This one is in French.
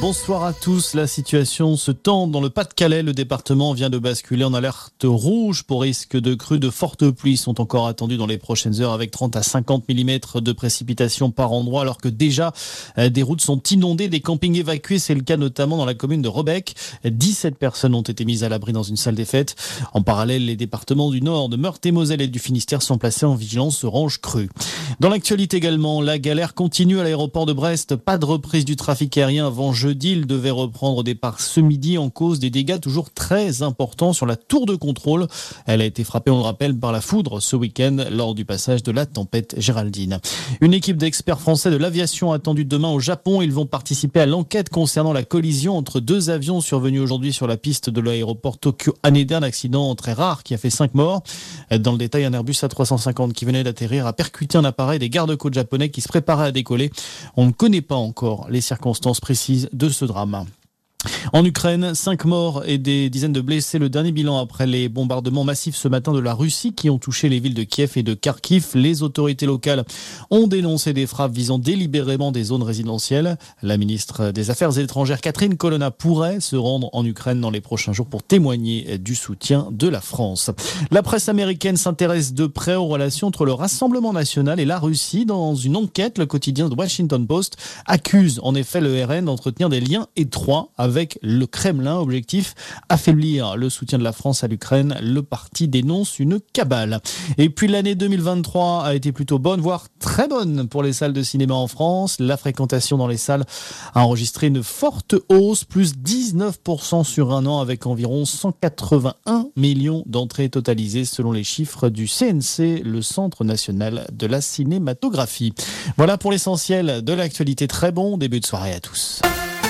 Bonsoir à tous. La situation se tend dans le Pas-de-Calais. Le département vient de basculer en alerte rouge pour risque de crues. De fortes pluies sont encore attendues dans les prochaines heures avec 30 à 50 mm de précipitations par endroit alors que déjà euh, des routes sont inondées, des campings évacués. C'est le cas notamment dans la commune de Rebec. 17 personnes ont été mises à l'abri dans une salle des fêtes. En parallèle, les départements du Nord, de Meurthe et Moselle et du Finistère sont placés en vigilance orange crue. Dans l'actualité également, la galère continue à l'aéroport de Brest. Pas de reprise du trafic aérien avant jeudi. Il devait reprendre départ ce midi en cause des dégâts toujours très importants sur la tour de contrôle. Elle a été frappée, on le rappelle, par la foudre ce week-end lors du passage de la tempête Géraldine. Une équipe d'experts français de l'aviation attendue demain au Japon. Ils vont participer à l'enquête concernant la collision entre deux avions survenus aujourd'hui sur la piste de l'aéroport Tokyo Haneda. Un accident très rare qui a fait cinq morts. Dans le détail, un Airbus A350 qui venait d'atterrir a percuté un appareil des gardes-côtes japonais qui se préparaient à décoller. On ne connaît pas encore les circonstances précises de ce drame. En Ukraine, cinq morts et des dizaines de blessés. Le dernier bilan après les bombardements massifs ce matin de la Russie qui ont touché les villes de Kiev et de Kharkiv. Les autorités locales ont dénoncé des frappes visant délibérément des zones résidentielles. La ministre des Affaires étrangères Catherine Colonna pourrait se rendre en Ukraine dans les prochains jours pour témoigner du soutien de la France. La presse américaine s'intéresse de près aux relations entre le Rassemblement national et la Russie. Dans une enquête, le quotidien de Washington Post accuse en effet le RN d'entretenir des liens étroits avec le Kremlin. Objectif, affaiblir le soutien de la France à l'Ukraine. Le parti dénonce une cabale. Et puis l'année 2023 a été plutôt bonne, voire très bonne pour les salles de cinéma en France. La fréquentation dans les salles a enregistré une forte hausse, plus 19% sur un an avec environ 181 millions d'entrées totalisées selon les chiffres du CNC, le Centre national de la cinématographie. Voilà pour l'essentiel de l'actualité. Très bon début de soirée à tous.